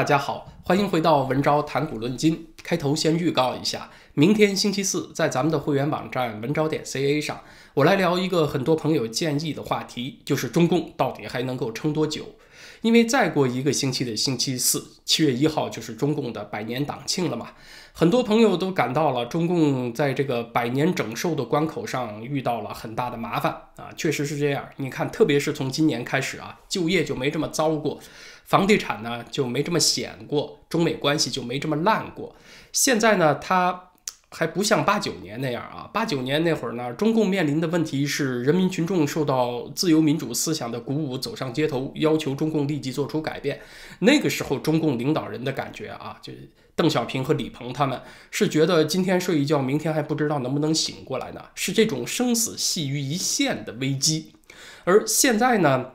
大家好，欢迎回到文昭谈古论今。开头先预告一下，明天星期四，在咱们的会员网站文昭点 ca 上，我来聊一个很多朋友建议的话题，就是中共到底还能够撑多久？因为再过一个星期的星期四，七月一号就是中共的百年党庆了嘛。很多朋友都感到了中共在这个百年整寿的关口上遇到了很大的麻烦啊，确实是这样。你看，特别是从今年开始啊，就业就没这么糟过，房地产呢就没这么险过，中美关系就没这么烂过。现在呢，它。还不像八九年那样啊！八九年那会儿呢，中共面临的问题是人民群众受到自由民主思想的鼓舞，走上街头，要求中共立即做出改变。那个时候，中共领导人的感觉啊，就邓小平和李鹏他们是觉得今天睡一觉，明天还不知道能不能醒过来呢，是这种生死系于一线的危机。而现在呢，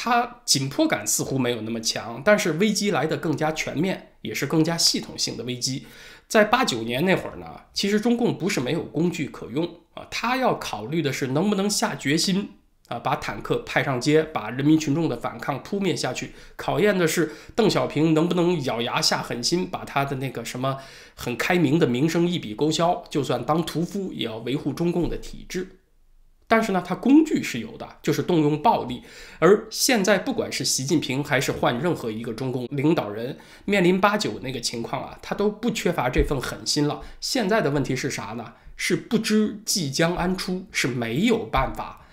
它紧迫感似乎没有那么强，但是危机来得更加全面，也是更加系统性的危机。在八九年那会儿呢，其实中共不是没有工具可用啊，他要考虑的是能不能下决心啊，把坦克派上街，把人民群众的反抗扑灭下去。考验的是邓小平能不能咬牙下狠心，把他的那个什么很开明的名声一笔勾销，就算当屠夫也要维护中共的体制。但是呢，它工具是有的，就是动用暴力。而现在，不管是习近平还是换任何一个中共领导人，面临八九那个情况啊，他都不缺乏这份狠心了。现在的问题是啥呢？是不知即将安出，是没有办法。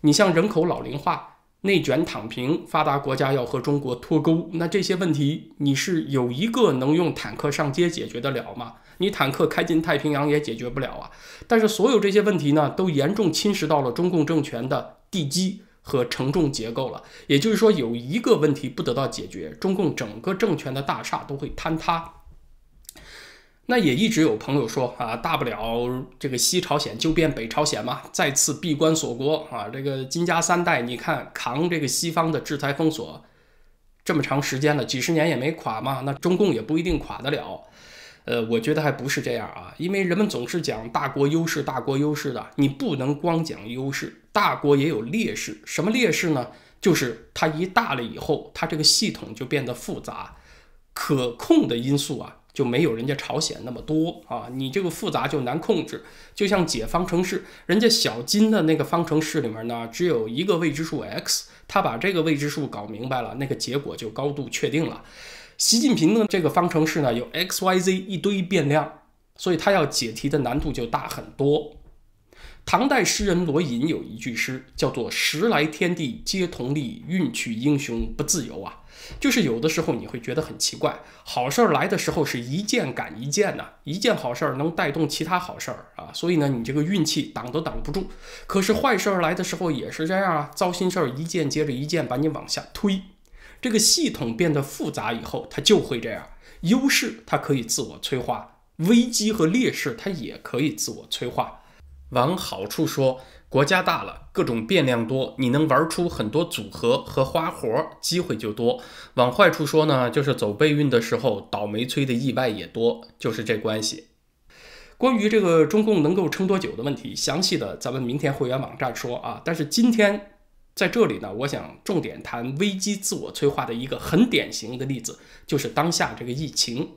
你像人口老龄化、内卷躺平、发达国家要和中国脱钩，那这些问题，你是有一个能用坦克上街解决得了吗？你坦克开进太平洋也解决不了啊！但是所有这些问题呢，都严重侵蚀到了中共政权的地基和承重结构了。也就是说，有一个问题不得到解决，中共整个政权的大厦都会坍塌。那也一直有朋友说啊，大不了这个西朝鲜就变北朝鲜嘛，再次闭关锁国啊！这个金家三代，你看扛这个西方的制裁封锁这么长时间了，几十年也没垮嘛，那中共也不一定垮得了。呃，我觉得还不是这样啊，因为人们总是讲大国优势、大国优势的，你不能光讲优势，大国也有劣势。什么劣势呢？就是它一大了以后，它这个系统就变得复杂，可控的因素啊就没有人家朝鲜那么多啊，你这个复杂就难控制。就像解方程式，人家小金的那个方程式里面呢，只有一个未知数 x，他把这个未知数搞明白了，那个结果就高度确定了。习近平的这个方程式呢，有 x、y、z 一堆变量，所以他要解题的难度就大很多。唐代诗人罗隐有一句诗，叫做“时来天地皆同力，运去英雄不自由”啊，就是有的时候你会觉得很奇怪，好事儿来的时候是一件赶一件的，一件好事儿能带动其他好事儿啊，所以呢，你这个运气挡都挡不住。可是坏事儿来的时候也是这样啊，糟心事儿一件接着一件把你往下推。这个系统变得复杂以后，它就会这样。优势它可以自我催化，危机和劣势它也可以自我催化。往好处说，国家大了，各种变量多，你能玩出很多组合和花活，机会就多。往坏处说呢，就是走背运的时候，倒霉催的意外也多，就是这关系。关于这个中共能够撑多久的问题，详细的咱们明天会员网站说啊。但是今天。在这里呢，我想重点谈危机自我催化的一个很典型的例子，就是当下这个疫情。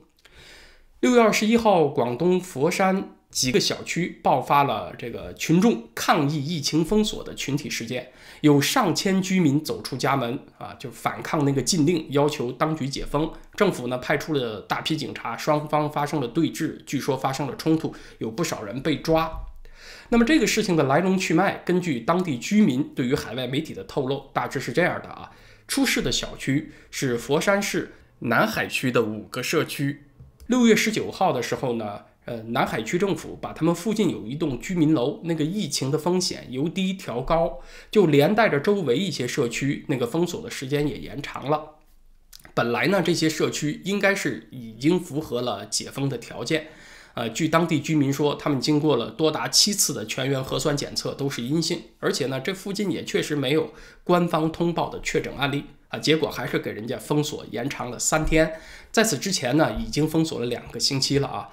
六月二十一号，广东佛山几个小区爆发了这个群众抗议疫情封锁的群体事件，有上千居民走出家门啊，就反抗那个禁令，要求当局解封。政府呢派出了大批警察，双方发生了对峙，据说发生了冲突，有不少人被抓。那么这个事情的来龙去脉，根据当地居民对于海外媒体的透露，大致是这样的啊：出事的小区是佛山市南海区的五个社区。六月十九号的时候呢，呃，南海区政府把他们附近有一栋居民楼那个疫情的风险由低调高，就连带着周围一些社区那个封锁的时间也延长了。本来呢，这些社区应该是已经符合了解封的条件。呃，据当地居民说，他们经过了多达七次的全员核酸检测都是阴性，而且呢，这附近也确实没有官方通报的确诊案例啊。结果还是给人家封锁延长了三天，在此之前呢，已经封锁了两个星期了啊。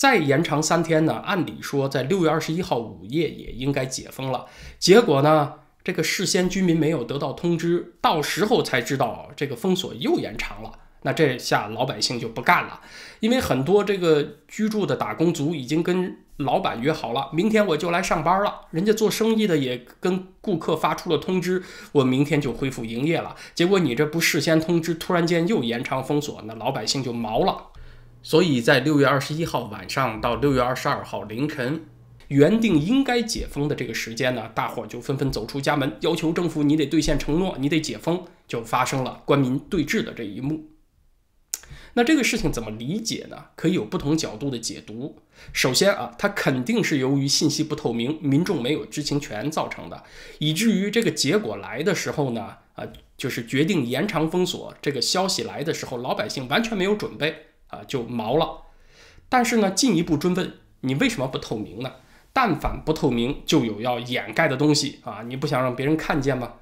再延长三天呢，按理说在六月二十一号午夜也应该解封了。结果呢，这个事先居民没有得到通知，到时候才知道这个封锁又延长了。那这下老百姓就不干了，因为很多这个居住的打工族已经跟老板约好了，明天我就来上班了。人家做生意的也跟顾客发出了通知，我明天就恢复营业了。结果你这不事先通知，突然间又延长封锁，那老百姓就毛了。所以在六月二十一号晚上到六月二十二号凌晨，原定应该解封的这个时间呢，大伙就纷纷走出家门，要求政府你得兑现承诺，你得解封，就发生了官民对峙的这一幕。那这个事情怎么理解呢？可以有不同角度的解读。首先啊，它肯定是由于信息不透明，民众没有知情权造成的，以至于这个结果来的时候呢，啊，就是决定延长封锁这个消息来的时候，老百姓完全没有准备啊，就毛了。但是呢，进一步追问，你为什么不透明呢？但凡不透明，就有要掩盖的东西啊，你不想让别人看见吗？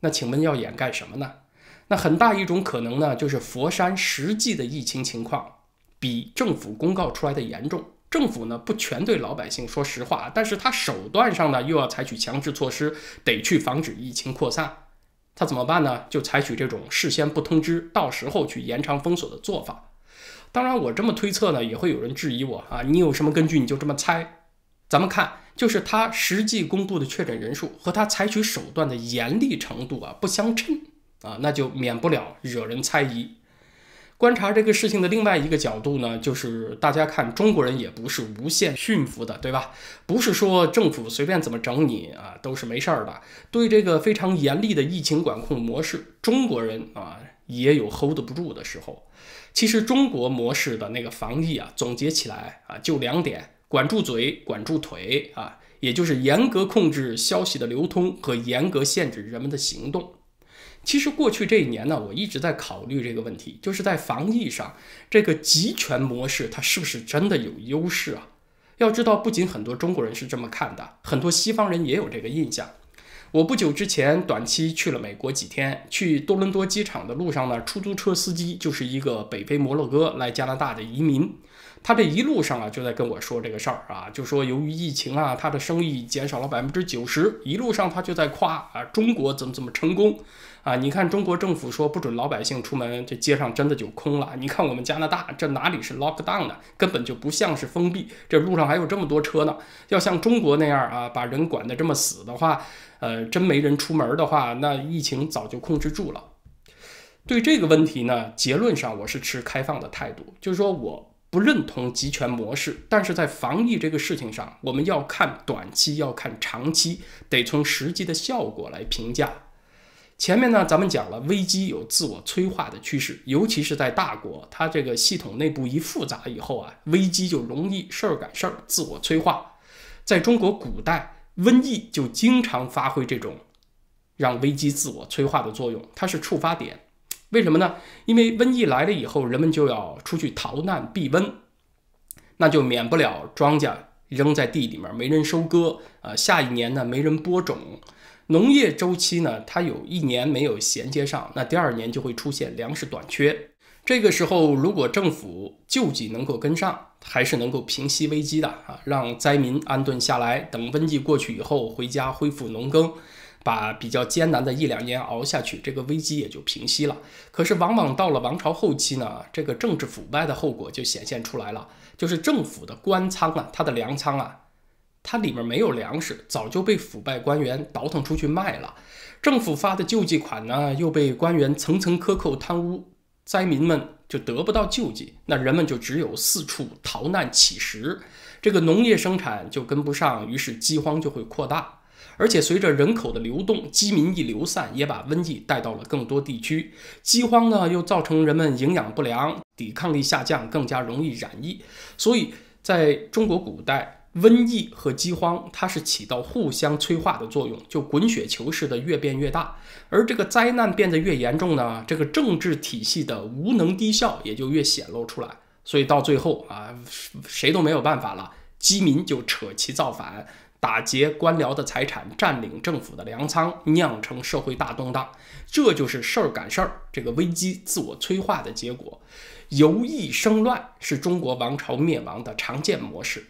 那请问要掩盖什么呢？那很大一种可能呢，就是佛山实际的疫情情况比政府公告出来的严重。政府呢不全对老百姓说实话，但是他手段上呢又要采取强制措施，得去防止疫情扩散。他怎么办呢？就采取这种事先不通知，到时候去延长封锁的做法。当然，我这么推测呢，也会有人质疑我啊，你有什么根据？你就这么猜？咱们看，就是他实际公布的确诊人数和他采取手段的严厉程度啊不相称。啊，那就免不了惹人猜疑。观察这个事情的另外一个角度呢，就是大家看中国人也不是无限驯服的，对吧？不是说政府随便怎么整你啊都是没事儿的。对这个非常严厉的疫情管控模式，中国人啊也有 hold 不住的时候。其实中国模式的那个防疫啊，总结起来啊就两点：管住嘴，管住腿啊，也就是严格控制消息的流通和严格限制人们的行动。其实过去这一年呢，我一直在考虑这个问题，就是在防疫上，这个集权模式它是不是真的有优势啊？要知道，不仅很多中国人是这么看的，很多西方人也有这个印象。我不久之前短期去了美国几天，去多伦多机场的路上呢，出租车司机就是一个北非摩洛哥来加拿大的移民。他这一路上啊，就在跟我说这个事儿啊，就说由于疫情啊，他的生意减少了百分之九十。一路上他就在夸啊，中国怎么怎么成功啊！你看中国政府说不准老百姓出门，这街上真的就空了。你看我们加拿大，这哪里是 lock down 呢？根本就不像是封闭，这路上还有这么多车呢。要像中国那样啊，把人管得这么死的话，呃，真没人出门的话，那疫情早就控制住了。对这个问题呢，结论上我是持开放的态度，就是说我。不认同集权模式，但是在防疫这个事情上，我们要看短期，要看长期，得从实际的效果来评价。前面呢，咱们讲了危机有自我催化的趋势，尤其是在大国，它这个系统内部一复杂以后啊，危机就容易事儿赶事儿，自我催化。在中国古代，瘟疫就经常发挥这种让危机自我催化的作用，它是触发点。为什么呢？因为瘟疫来了以后，人们就要出去逃难避瘟，那就免不了庄稼扔在地里面没人收割，呃，下一年呢没人播种，农业周期呢它有一年没有衔接上，那第二年就会出现粮食短缺。这个时候，如果政府救济能够跟上，还是能够平息危机的啊，让灾民安顿下来，等瘟疫过去以后回家恢复农耕。把比较艰难的一两年熬下去，这个危机也就平息了。可是，往往到了王朝后期呢，这个政治腐败的后果就显现出来了。就是政府的官仓啊，它的粮仓啊，它里面没有粮食，早就被腐败官员倒腾出去卖了。政府发的救济款呢，又被官员层层克扣贪污，灾民们就得不到救济，那人们就只有四处逃难乞食，这个农业生产就跟不上，于是饥荒就会扩大。而且随着人口的流动，饥民一流散，也把瘟疫带到了更多地区。饥荒呢，又造成人们营养不良，抵抗力下降，更加容易染疫。所以，在中国古代，瘟疫和饥荒它是起到互相催化的作用，就滚雪球似的越变越大。而这个灾难变得越严重呢，这个政治体系的无能低效也就越显露出来。所以到最后啊，谁都没有办法了，饥民就扯旗造反。打劫官僚的财产，占领政府的粮仓，酿成社会大动荡，这就是事儿赶事儿，这个危机自我催化的结果。由易生乱是中国王朝灭亡的常见模式。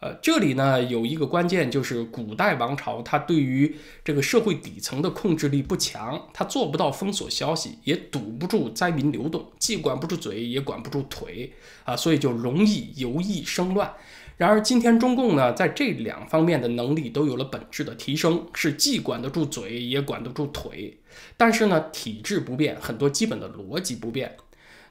呃，这里呢有一个关键，就是古代王朝它对于这个社会底层的控制力不强，它做不到封锁消息，也堵不住灾民流动，既管不住嘴，也管不住腿啊，所以就容易游弋生乱。然而今天中共呢，在这两方面的能力都有了本质的提升，是既管得住嘴，也管得住腿。但是呢，体制不变，很多基本的逻辑不变。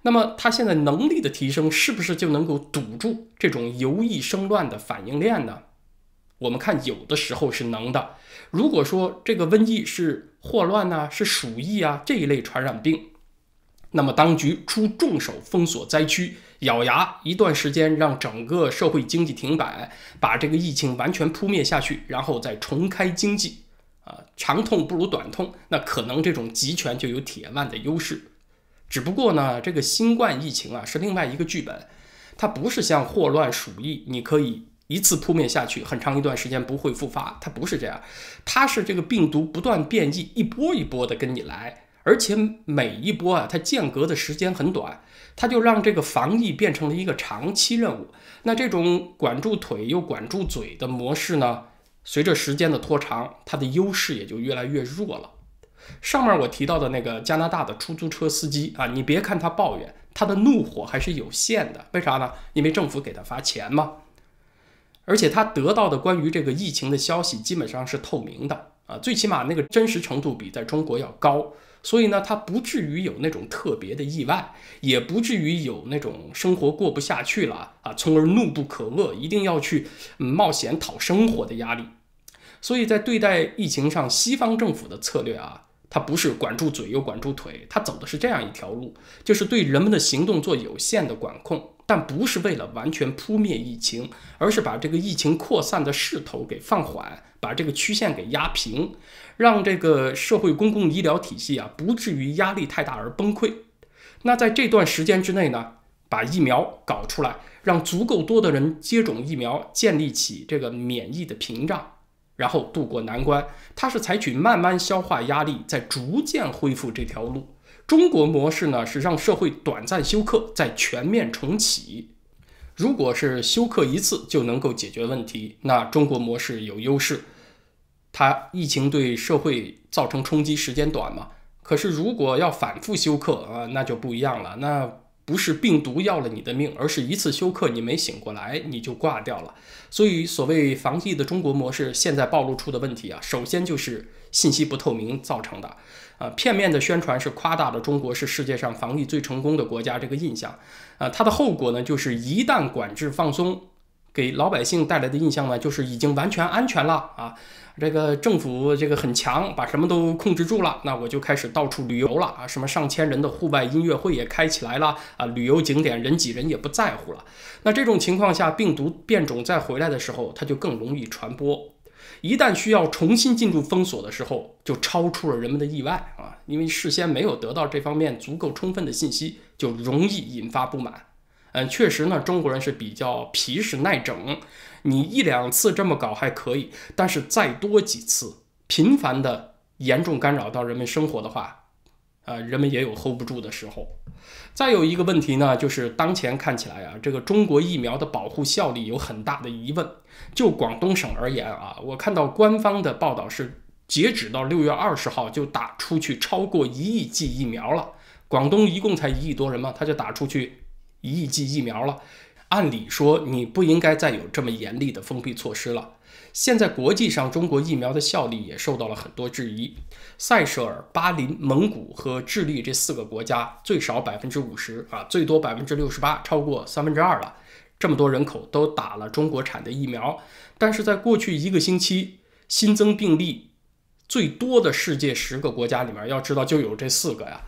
那么他现在能力的提升，是不是就能够堵住这种游弋生乱的反应链呢？我们看，有的时候是能的。如果说这个瘟疫是霍乱呐，是鼠疫啊这一类传染病，那么当局出重手封锁灾区，咬牙一段时间让整个社会经济停摆，把这个疫情完全扑灭下去，然后再重开经济，啊，长痛不如短痛，那可能这种集权就有铁腕的优势。只不过呢，这个新冠疫情啊是另外一个剧本，它不是像霍乱、鼠疫，你可以一次扑灭下去，很长一段时间不会复发，它不是这样，它是这个病毒不断变异，一波一波的跟你来，而且每一波啊，它间隔的时间很短，它就让这个防疫变成了一个长期任务。那这种管住腿又管住嘴的模式呢，随着时间的拖长，它的优势也就越来越弱了。上面我提到的那个加拿大的出租车司机啊，你别看他抱怨，他的怒火还是有限的。为啥呢？因为政府给他发钱嘛，而且他得到的关于这个疫情的消息基本上是透明的啊，最起码那个真实程度比在中国要高，所以呢，他不至于有那种特别的意外，也不至于有那种生活过不下去了啊，从而怒不可遏，一定要去冒险讨生活的压力。所以在对待疫情上，西方政府的策略啊。他不是管住嘴又管住腿，他走的是这样一条路，就是对人们的行动做有限的管控，但不是为了完全扑灭疫情，而是把这个疫情扩散的势头给放缓，把这个曲线给压平，让这个社会公共医疗体系啊不至于压力太大而崩溃。那在这段时间之内呢，把疫苗搞出来，让足够多的人接种疫苗，建立起这个免疫的屏障。然后渡过难关，它是采取慢慢消化压力，再逐渐恢复这条路。中国模式呢是让社会短暂休克，再全面重启。如果是休克一次就能够解决问题，那中国模式有优势。它疫情对社会造成冲击时间短嘛？可是如果要反复休克啊，那就不一样了。那。不是病毒要了你的命，而是一次休克你没醒过来，你就挂掉了。所以，所谓防疫的中国模式现在暴露出的问题啊，首先就是信息不透明造成的。啊，片面的宣传是夸大了中国是世界上防疫最成功的国家这个印象。啊，它的后果呢，就是一旦管制放松。给老百姓带来的印象呢，就是已经完全安全了啊！这个政府这个很强，把什么都控制住了，那我就开始到处旅游了啊！什么上千人的户外音乐会也开起来了啊！旅游景点人挤人也不在乎了。那这种情况下，病毒变种再回来的时候，它就更容易传播。一旦需要重新进入封锁的时候，就超出了人们的意外啊！因为事先没有得到这方面足够充分的信息，就容易引发不满。嗯，确实呢，中国人是比较皮实耐整。你一两次这么搞还可以，但是再多几次，频繁的严重干扰到人们生活的话，呃，人们也有 hold 不住的时候。再有一个问题呢，就是当前看起来啊，这个中国疫苗的保护效力有很大的疑问。就广东省而言啊，我看到官方的报道是，截止到六月二十号就打出去超过一亿剂疫苗了。广东一共才一亿多人嘛，他就打出去。一亿剂疫苗了，按理说你不应该再有这么严厉的封闭措施了。现在国际上中国疫苗的效力也受到了很多质疑。塞舌尔、巴林、蒙古和智利这四个国家最少百分之五十啊，最多百分之六十八，超过三分之二了。这么多人口都打了中国产的疫苗，但是在过去一个星期新增病例最多的世界十个国家里面，要知道就有这四个呀。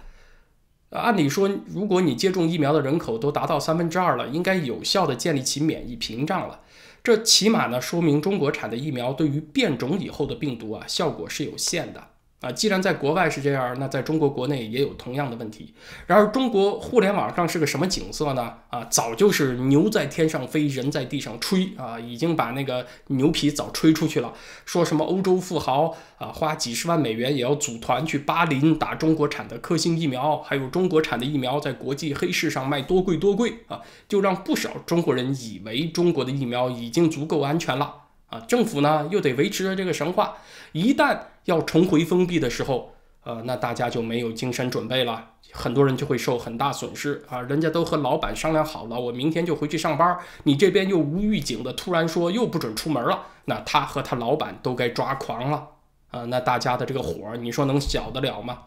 按理说，如果你接种疫苗的人口都达到三分之二了，应该有效的建立起免疫屏障了。这起码呢，说明中国产的疫苗对于变种以后的病毒啊，效果是有限的。啊，既然在国外是这样，那在中国国内也有同样的问题。然而，中国互联网上是个什么景色呢？啊，早就是牛在天上飞，人在地上吹啊，已经把那个牛皮早吹出去了。说什么欧洲富豪啊，花几十万美元也要组团去巴林打中国产的科兴疫苗，还有中国产的疫苗在国际黑市上卖多贵多贵啊，就让不少中国人以为中国的疫苗已经足够安全了。啊，政府呢又得维持着这个神话，一旦要重回封闭的时候，呃，那大家就没有精神准备了，很多人就会受很大损失啊。人家都和老板商量好了，我明天就回去上班，你这边又无预警的突然说又不准出门了，那他和他老板都该抓狂了啊。那大家的这个火，你说能小得了吗？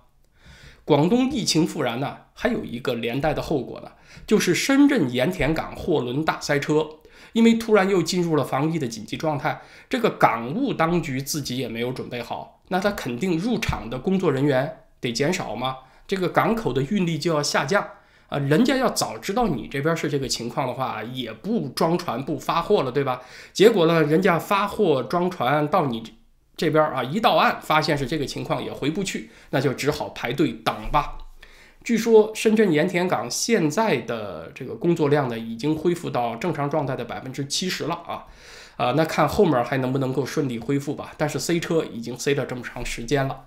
广东疫情复燃呢，还有一个连带的后果呢，就是深圳盐田港货轮大塞车。因为突然又进入了防疫的紧急状态，这个港务当局自己也没有准备好，那他肯定入场的工作人员得减少嘛，这个港口的运力就要下降啊。人家要早知道你这边是这个情况的话，也不装船不发货了，对吧？结果呢，人家发货装船到你这边啊，一到岸发现是这个情况，也回不去，那就只好排队等吧。据说深圳盐田港现在的这个工作量呢，已经恢复到正常状态的百分之七十了啊，啊，那看后面还能不能够顺利恢复吧。但是塞车已经塞了这么长时间了，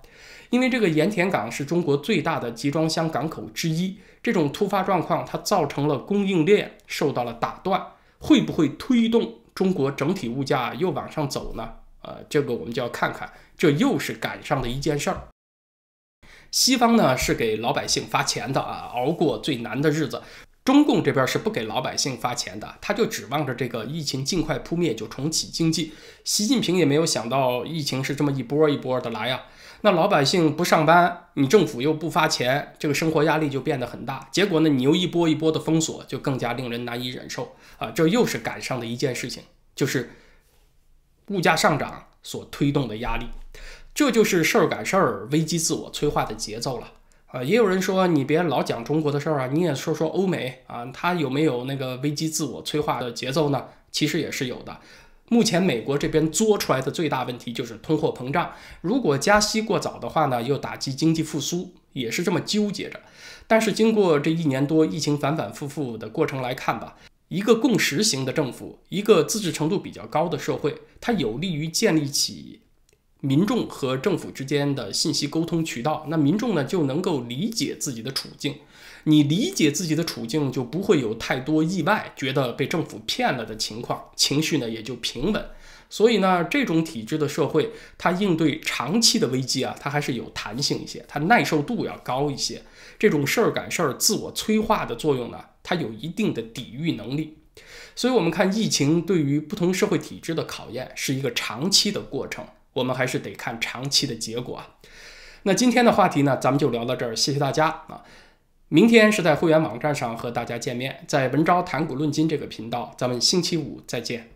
因为这个盐田港是中国最大的集装箱港口之一，这种突发状况它造成了供应链受到了打断，会不会推动中国整体物价又往上走呢？呃，这个我们就要看看，这又是赶上的一件事儿。西方呢是给老百姓发钱的啊，熬过最难的日子。中共这边是不给老百姓发钱的，他就指望着这个疫情尽快扑灭，就重启经济。习近平也没有想到疫情是这么一波一波的来呀。那老百姓不上班，你政府又不发钱，这个生活压力就变得很大。结果呢，你又一波一波的封锁，就更加令人难以忍受啊。这又是赶上的一件事情，就是物价上涨所推动的压力。这就是事儿赶事儿、危机自我催化的节奏了啊！也有人说，你别老讲中国的事儿啊，你也说说欧美啊，它有没有那个危机自我催化的节奏呢？其实也是有的。目前美国这边作出来的最大问题就是通货膨胀，如果加息过早的话呢，又打击经济复苏，也是这么纠结着。但是经过这一年多疫情反反复复的过程来看吧，一个共识型的政府，一个自治程度比较高的社会，它有利于建立起。民众和政府之间的信息沟通渠道，那民众呢就能够理解自己的处境。你理解自己的处境，就不会有太多意外，觉得被政府骗了的情况，情绪呢也就平稳。所以呢，这种体制的社会，它应对长期的危机啊，它还是有弹性一些，它耐受度要高一些。这种事儿赶事儿、自我催化的作用呢，它有一定的抵御能力。所以，我们看疫情对于不同社会体制的考验，是一个长期的过程。我们还是得看长期的结果啊。那今天的话题呢，咱们就聊到这儿，谢谢大家啊。明天是在会员网站上和大家见面，在文昭谈股论金这个频道，咱们星期五再见。